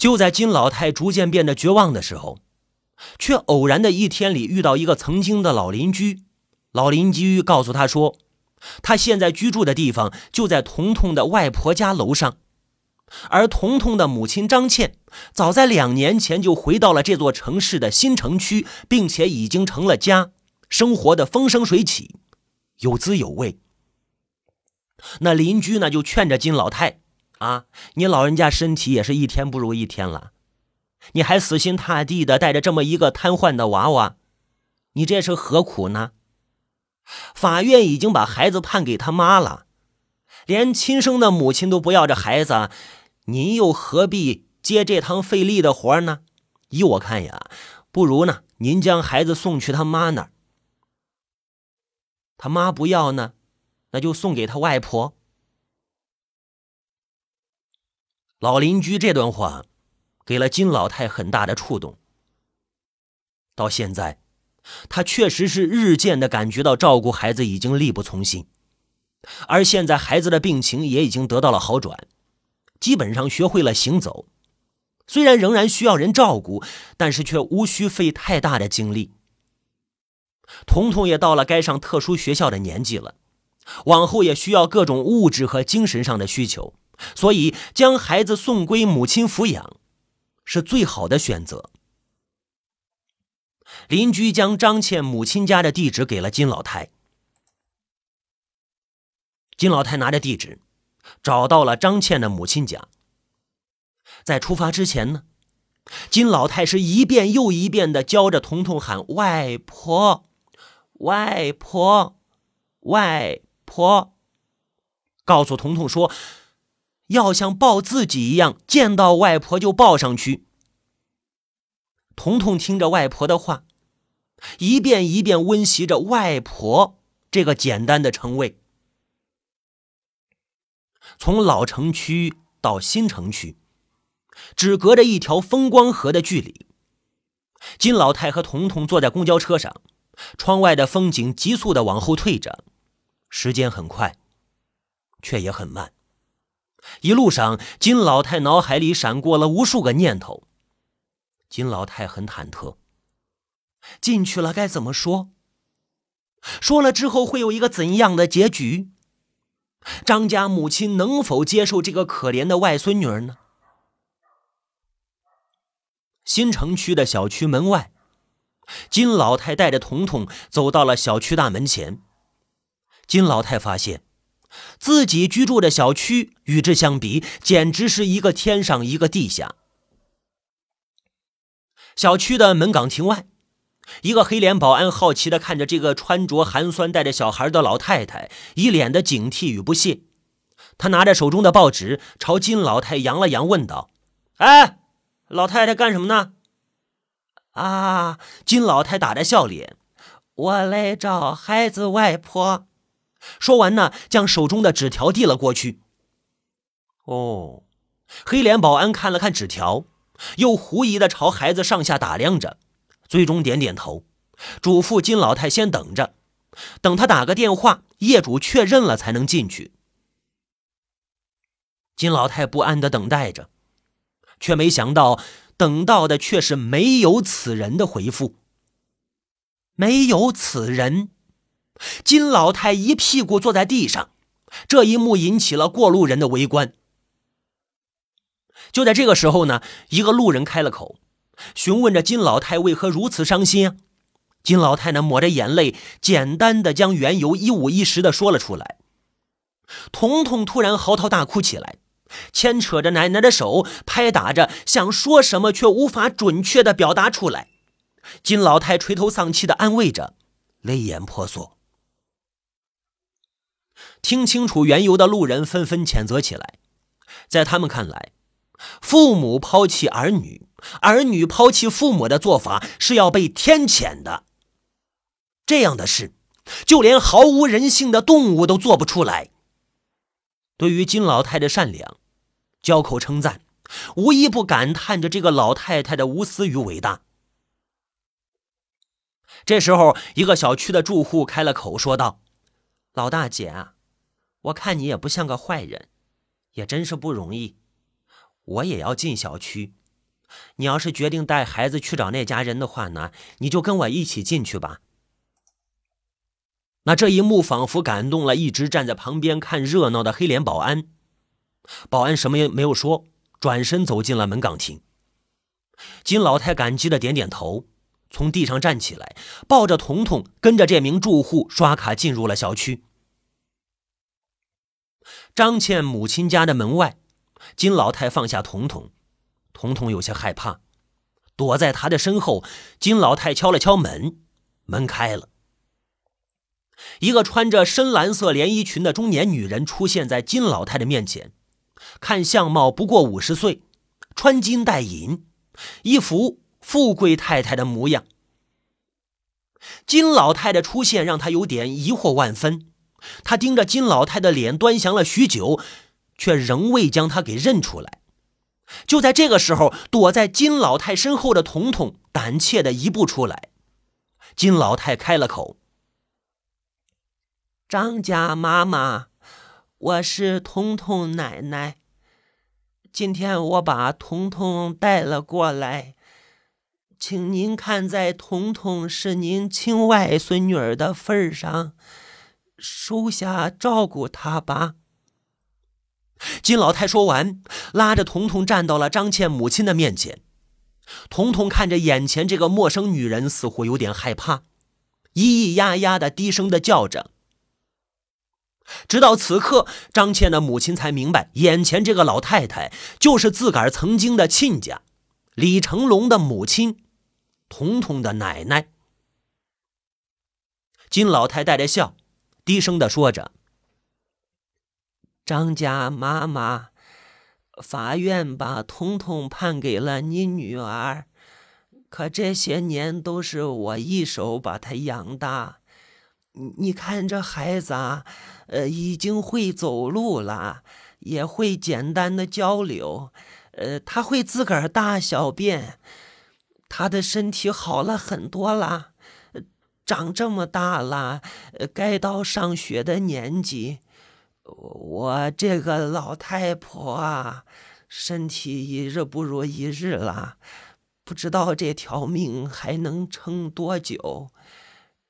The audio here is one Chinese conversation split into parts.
就在金老太逐渐变得绝望的时候，却偶然的一天里遇到一个曾经的老邻居。老邻居告诉他说，他现在居住的地方就在彤彤的外婆家楼上，而彤彤的母亲张倩早在两年前就回到了这座城市的新城区，并且已经成了家，生活的风生水起，有滋有味。那邻居呢，就劝着金老太。啊，你老人家身体也是一天不如一天了，你还死心塌地的带着这么一个瘫痪的娃娃，你这是何苦呢？法院已经把孩子判给他妈了，连亲生的母亲都不要这孩子，您又何必接这趟费力的活呢？依我看呀，不如呢，您将孩子送去他妈那儿，他妈不要呢，那就送给他外婆。老邻居这段话，给了金老太很大的触动。到现在，她确实是日渐的感觉到照顾孩子已经力不从心，而现在孩子的病情也已经得到了好转，基本上学会了行走。虽然仍然需要人照顾，但是却无需费太大的精力。彤彤也到了该上特殊学校的年纪了，往后也需要各种物质和精神上的需求。所以，将孩子送归母亲抚养，是最好的选择。邻居将张倩母亲家的地址给了金老太。金老太拿着地址，找到了张倩的母亲家。在出发之前呢，金老太是一遍又一遍的教着彤彤喊“外婆，外婆，外婆”，告诉彤彤说。要像抱自己一样，见到外婆就抱上去。彤彤听着外婆的话，一遍一遍温习着“外婆”这个简单的称谓。从老城区到新城区，只隔着一条风光河的距离。金老太和彤彤坐在公交车上，窗外的风景急速的往后退着，时间很快，却也很慢。一路上，金老太脑海里闪过了无数个念头。金老太很忐忑，进去了该怎么说？说了之后会有一个怎样的结局？张家母亲能否接受这个可怜的外孙女儿呢？新城区的小区门外，金老太带着彤彤走到了小区大门前。金老太发现。自己居住的小区与之相比，简直是一个天上一个地下。小区的门岗亭外，一个黑脸保安好奇的看着这个穿着寒酸、带着小孩的老太太，一脸的警惕与不屑。他拿着手中的报纸，朝金老太扬了扬，问道：“哎，老太太干什么呢？”啊，金老太打着笑脸：“我来找孩子外婆。”说完呢，将手中的纸条递了过去。哦，黑脸保安看了看纸条，又狐疑的朝孩子上下打量着，最终点点头，嘱咐金老太先等着，等他打个电话，业主确认了才能进去。金老太不安的等待着，却没想到等到的却是没有此人的回复。没有此人。金老太一屁股坐在地上，这一幕引起了过路人的围观。就在这个时候呢，一个路人开了口，询问着金老太为何如此伤心？金老太呢抹着眼泪，简单的将缘由一五一十的说了出来。彤彤突然嚎啕大哭起来，牵扯着奶奶的手，拍打着，想说什么却无法准确的表达出来。金老太垂头丧气的安慰着，泪眼婆娑。听清楚缘由的路人纷纷谴责起来，在他们看来，父母抛弃儿女，儿女抛弃父母的做法是要被天谴的。这样的事，就连毫无人性的动物都做不出来。对于金老太的善良，交口称赞，无一不感叹着这个老太太的无私与伟大。这时候，一个小区的住户开了口，说道：“老大姐啊。”我看你也不像个坏人，也真是不容易。我也要进小区，你要是决定带孩子去找那家人的话呢，你就跟我一起进去吧。那这一幕仿佛感动了一直站在旁边看热闹的黑脸保安。保安什么也没有说，转身走进了门岗亭。金老太感激的点点头，从地上站起来，抱着彤彤，跟着这名住户刷卡进入了小区。张倩母亲家的门外，金老太放下彤彤，彤彤有些害怕，躲在她的身后。金老太敲了敲门，门开了。一个穿着深蓝色连衣裙的中年女人出现在金老太的面前，看相貌不过五十岁，穿金戴银，一副富贵太太的模样。金老太的出现让她有点疑惑万分，他盯着金老太的脸端详了许久，却仍未将她给认出来。就在这个时候，躲在金老太身后的彤彤胆怯的移步出来，金老太开了口。张家妈妈，我是彤彤奶奶。今天我把彤彤带了过来，请您看在彤彤是您亲外孙女儿的份上，收下照顾她吧。金老太说完，拉着彤彤站到了张倩母亲的面前。彤彤看着眼前这个陌生女人，似乎有点害怕，咿咿呀呀的低声的叫着。直到此刻，张倩的母亲才明白，眼前这个老太太就是自个儿曾经的亲家，李成龙的母亲，彤彤的奶奶。金老太带着笑，低声的说着：“张家妈妈，法院把彤彤判给了你女儿，可这些年都是我一手把她养大。”你看这孩子啊，呃，已经会走路了，也会简单的交流，呃，他会自个儿大小便，他的身体好了很多了，长这么大了，该到上学的年纪。我这个老太婆啊，身体一日不如一日了，不知道这条命还能撑多久。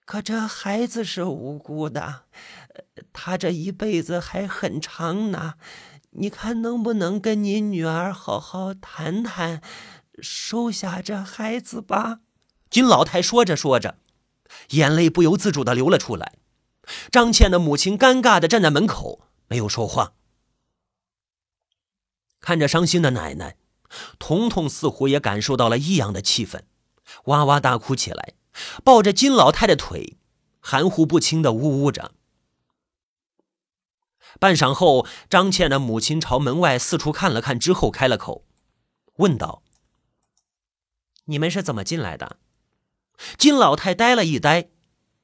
可这孩子是无辜的，他这一辈子还很长呢。你看能不能跟你女儿好好谈谈，收下这孩子吧？金老太说着说着，眼泪不由自主的流了出来。张倩的母亲尴尬的站在门口，没有说话。看着伤心的奶奶，彤彤似乎也感受到了异样的气氛，哇哇大哭起来。抱着金老太的腿，含糊不清的呜呜着。半晌后，张倩的母亲朝门外四处看了看，之后开了口，问道：“你们是怎么进来的？”金老太呆了一呆，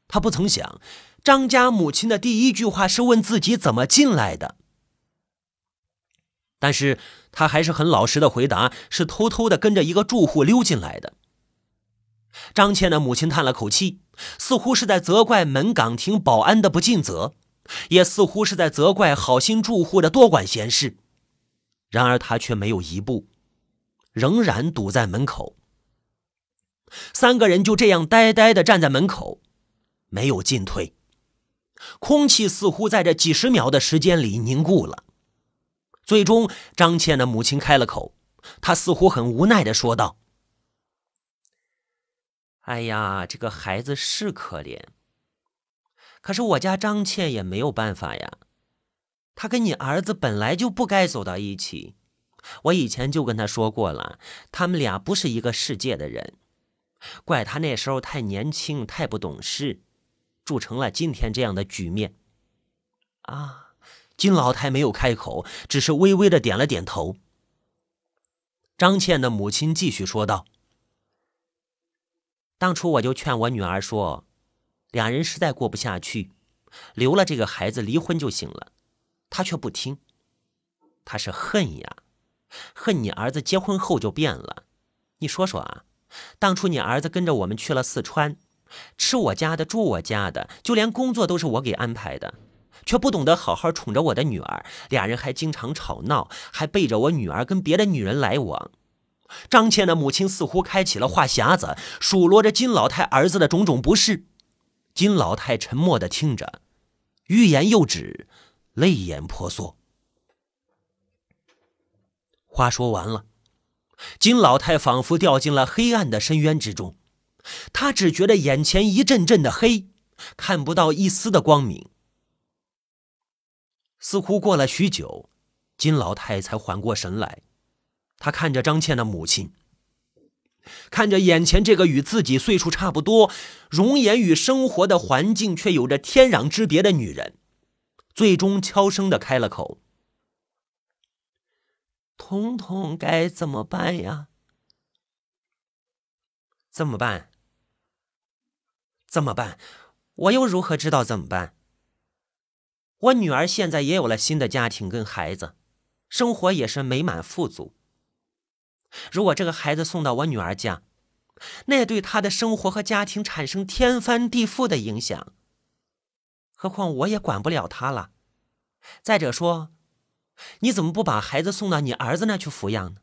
她不曾想，张家母亲的第一句话是问自己怎么进来的，但是她还是很老实的回答：“是偷偷的跟着一个住户溜进来的。”张倩的母亲叹了口气，似乎是在责怪门岗亭保安的不尽责，也似乎是在责怪好心住户的多管闲事。然而她却没有一步，仍然堵在门口。三个人就这样呆呆的站在门口，没有进退。空气似乎在这几十秒的时间里凝固了。最终，张倩的母亲开了口，她似乎很无奈的说道。哎呀，这个孩子是可怜，可是我家张倩也没有办法呀。他跟你儿子本来就不该走到一起，我以前就跟他说过了，他们俩不是一个世界的人。怪他那时候太年轻，太不懂事，铸成了今天这样的局面。啊，金老太没有开口，只是微微的点了点头。张倩的母亲继续说道。当初我就劝我女儿说，两人实在过不下去，留了这个孩子离婚就行了。她却不听，她是恨呀，恨你儿子结婚后就变了。你说说啊，当初你儿子跟着我们去了四川，吃我家的，住我家的，就连工作都是我给安排的，却不懂得好好宠着我的女儿。俩人还经常吵闹，还背着我女儿跟别的女人来往。张倩的母亲似乎开启了话匣子，数落着金老太儿子的种种不是。金老太沉默的听着，欲言又止，泪眼婆娑。话说完了，金老太仿佛掉进了黑暗的深渊之中，她只觉得眼前一阵阵的黑，看不到一丝的光明。似乎过了许久，金老太才缓过神来。她看着张倩的母亲，看着眼前这个与自己岁数差不多、容颜与生活的环境却有着天壤之别的女人，最终悄声的开了口：“彤彤该怎么办呀？怎么办？怎么办？我又如何知道怎么办？我女儿现在也有了新的家庭跟孩子，生活也是美满富足。”如果这个孩子送到我女儿家，那对她的生活和家庭产生天翻地覆的影响。何况我也管不了她了。再者说，你怎么不把孩子送到你儿子那去抚养呢？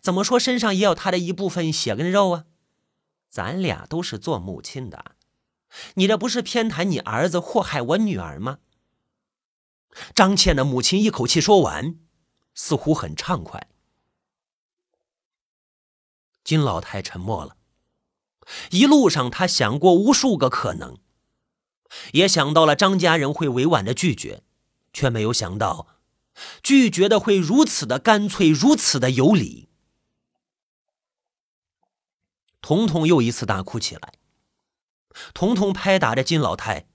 怎么说身上也有他的一部分血跟肉啊？咱俩都是做母亲的，你这不是偏袒你儿子，祸害我女儿吗？张倩的母亲一口气说完，似乎很畅快。金老太沉默了，一路上他想过无数个可能，也想到了张家人会委婉的拒绝，却没有想到拒绝的会如此的干脆，如此的有理。彤彤又一次大哭起来，彤彤拍打着金老太，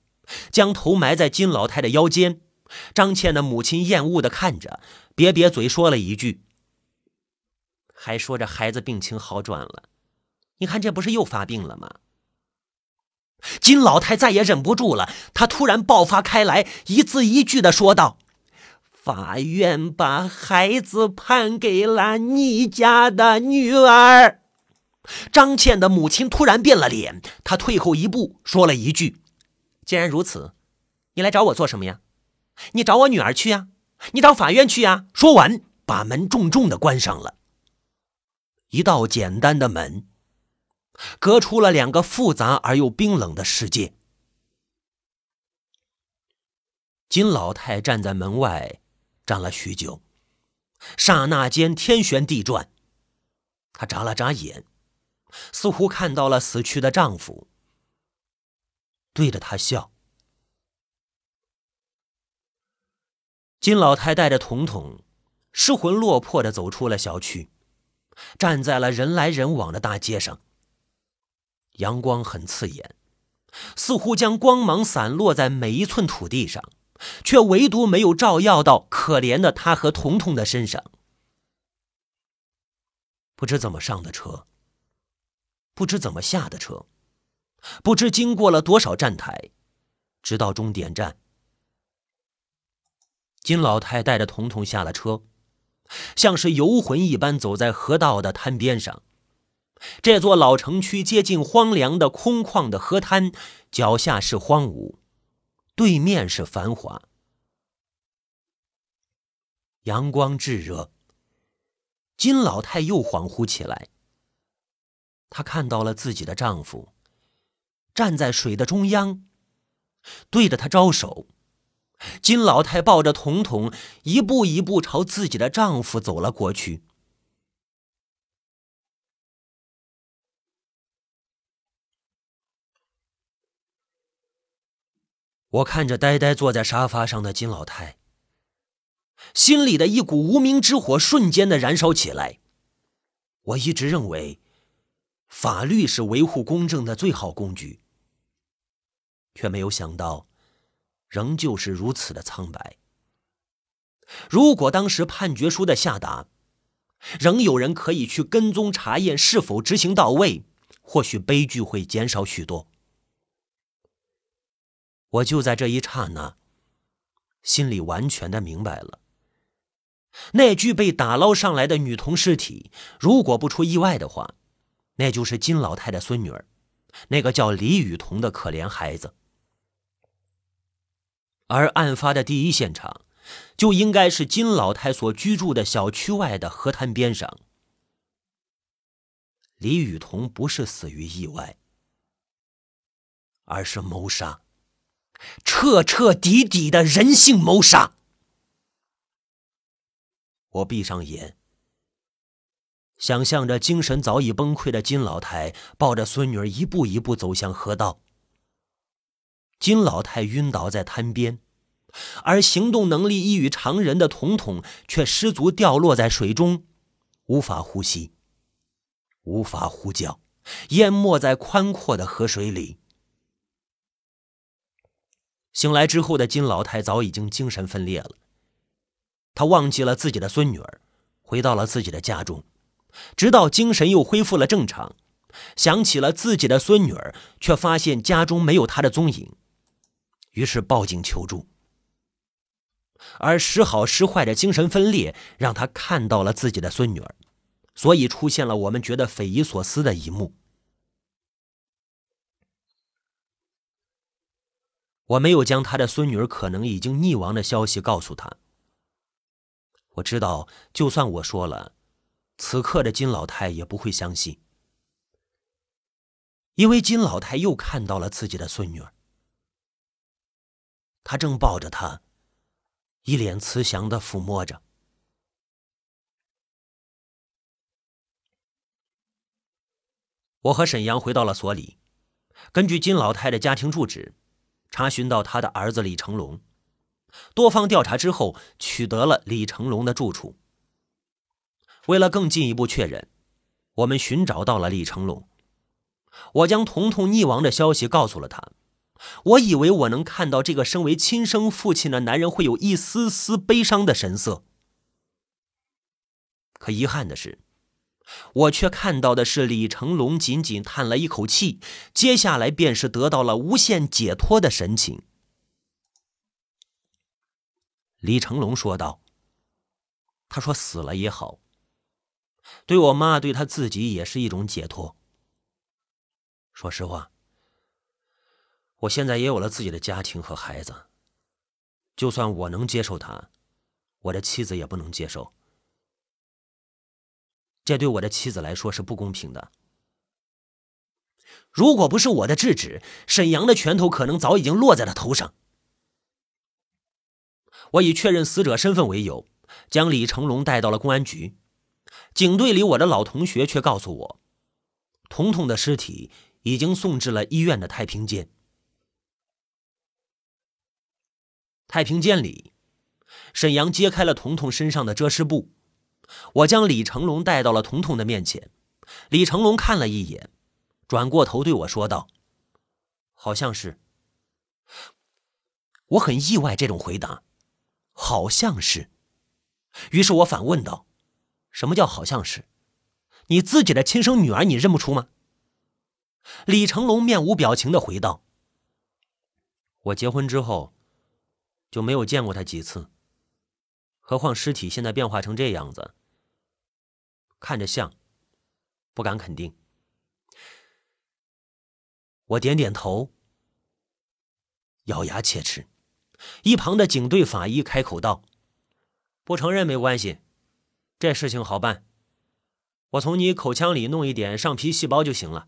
将头埋在金老太的腰间。张倩的母亲厌恶的看着，瘪瘪嘴说了一句。还说这孩子病情好转了，你看这不是又发病了吗？金老太再也忍不住了，她突然爆发开来，一字一句的说道：“法院把孩子判给了你家的女儿。”张倩的母亲突然变了脸，她退后一步，说了一句：“既然如此，你来找我做什么呀？你找我女儿去呀？你找法院去呀？”说完，把门重重的关上了。一道简单的门，隔出了两个复杂而又冰冷的世界。金老太站在门外，站了许久，刹那间天旋地转。她眨了眨眼，似乎看到了死去的丈夫，对着他笑。金老太带着彤彤，失魂落魄的走出了小区。站在了人来人往的大街上，阳光很刺眼，似乎将光芒散落在每一寸土地上，却唯独没有照耀到可怜的他和彤彤的身上。不知怎么上的车，不知怎么下的车，不知经过了多少站台，直到终点站，金老太带着彤彤下了车。像是游魂一般走在河道的滩边上，这座老城区接近荒凉的空旷的河滩，脚下是荒芜，对面是繁华。阳光炙热，金老太又恍惚起来。她看到了自己的丈夫，站在水的中央，对着她招手。金老太抱着彤彤，一步一步朝自己的丈夫走了过去。我看着呆呆坐在沙发上的金老太，心里的一股无名之火瞬间的燃烧起来。我一直认为，法律是维护公正的最好工具，却没有想到。仍旧是如此的苍白。如果当时判决书的下达，仍有人可以去跟踪查验是否执行到位，或许悲剧会减少许多。我就在这一刹那，心里完全的明白了。那具被打捞上来的女童尸体，如果不出意外的话，那就是金老太的孙女儿，那个叫李雨桐的可怜孩子。而案发的第一现场，就应该是金老太所居住的小区外的河滩边上。李雨桐不是死于意外，而是谋杀，彻彻底底的人性谋杀。我闭上眼，想象着精神早已崩溃的金老太抱着孙女儿一步一步走向河道。金老太晕倒在滩边，而行动能力异于常人的彤彤却失足掉落在水中，无法呼吸。无法呼叫，淹没在宽阔的河水里。醒来之后的金老太早已经精神分裂了，她忘记了自己的孙女儿，回到了自己的家中，直到精神又恢复了正常，想起了自己的孙女儿，却发现家中没有她的踪影，于是报警求助。而时好时坏的精神分裂，让他看到了自己的孙女儿。所以出现了我们觉得匪夷所思的一幕。我没有将他的孙女儿可能已经溺亡的消息告诉他。我知道，就算我说了，此刻的金老太也不会相信，因为金老太又看到了自己的孙女儿，她正抱着她，一脸慈祥的抚摸着。我和沈阳回到了所里，根据金老太的家庭住址，查询到他的儿子李成龙。多方调查之后，取得了李成龙的住处。为了更进一步确认，我们寻找到了李成龙。我将彤彤溺亡的消息告诉了他。我以为我能看到这个身为亲生父亲的男人会有一丝丝悲伤的神色，可遗憾的是。我却看到的是李成龙仅仅叹了一口气，接下来便是得到了无限解脱的神情。李成龙说道：“他说死了也好，对我妈，对他自己也是一种解脱。说实话，我现在也有了自己的家庭和孩子，就算我能接受他，我的妻子也不能接受。”这对我的妻子来说是不公平的。如果不是我的制止，沈阳的拳头可能早已经落在了头上。我以确认死者身份为由，将李成龙带到了公安局。警队里，我的老同学却告诉我，彤彤的尸体已经送至了医院的太平间。太平间里，沈阳揭开了彤彤身上的遮尸布。我将李成龙带到了彤彤的面前，李成龙看了一眼，转过头对我说道：“好像是。”我很意外这种回答，“好像是。”于是我反问道：“什么叫好像是？你自己的亲生女儿你认不出吗？”李成龙面无表情的回道：“我结婚之后就没有见过她几次，何况尸体现在变化成这样子。”看着像，不敢肯定。我点点头，咬牙切齿。一旁的警队法医开口道：“不承认没关系，这事情好办，我从你口腔里弄一点上皮细胞就行了。”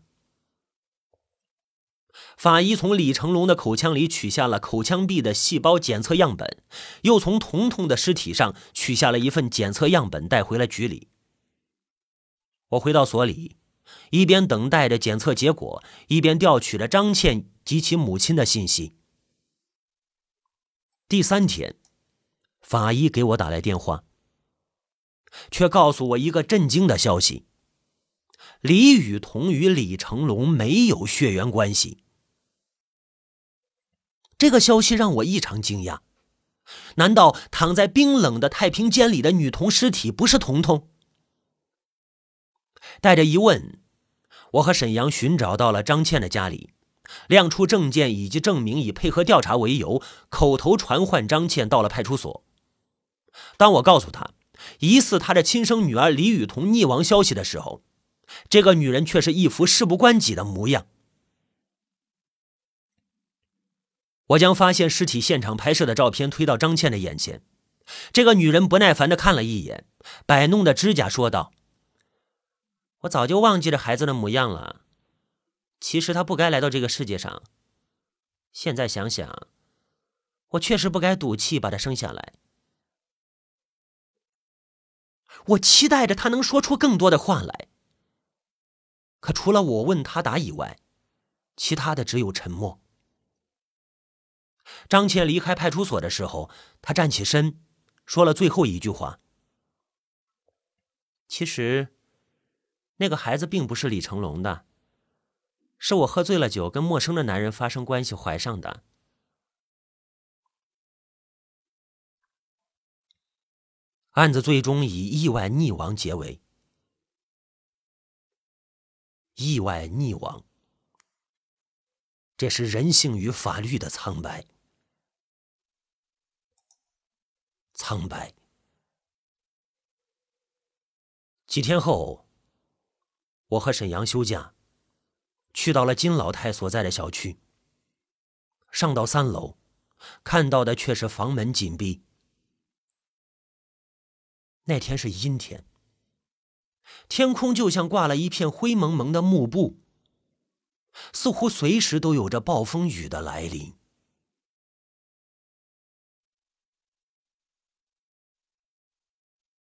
法医从李成龙的口腔里取下了口腔壁的细胞检测样本，又从彤彤的尸体上取下了一份检测样本，带回了局里。我回到所里，一边等待着检测结果，一边调取了张倩及其母亲的信息。第三天，法医给我打来电话，却告诉我一个震惊的消息：李雨桐与李成龙没有血缘关系。这个消息让我异常惊讶。难道躺在冰冷的太平间里的女童尸体不是彤彤？带着疑问，我和沈阳寻找到了张倩的家里，亮出证件以及证明，以配合调查为由，口头传唤张倩到了派出所。当我告诉他疑似他的亲生女儿李雨桐溺亡消息的时候，这个女人却是一副事不关己的模样。我将发现尸体现场拍摄的照片推到张倩的眼前，这个女人不耐烦的看了一眼，摆弄的指甲，说道。我早就忘记这孩子的模样了。其实他不该来到这个世界上。现在想想，我确实不该赌气把他生下来。我期待着他能说出更多的话来，可除了我问他答以外，其他的只有沉默。张倩离开派出所的时候，他站起身，说了最后一句话：“其实，那个孩子并不是李成龙的。”是我喝醉了酒，跟陌生的男人发生关系怀上的。案子最终以意外溺亡结尾。意外溺亡，这是人性与法律的苍白。苍白。几天后，我和沈阳休假。去到了金老太所在的小区。上到三楼，看到的却是房门紧闭。那天是阴天，天空就像挂了一片灰蒙蒙的幕布，似乎随时都有着暴风雨的来临。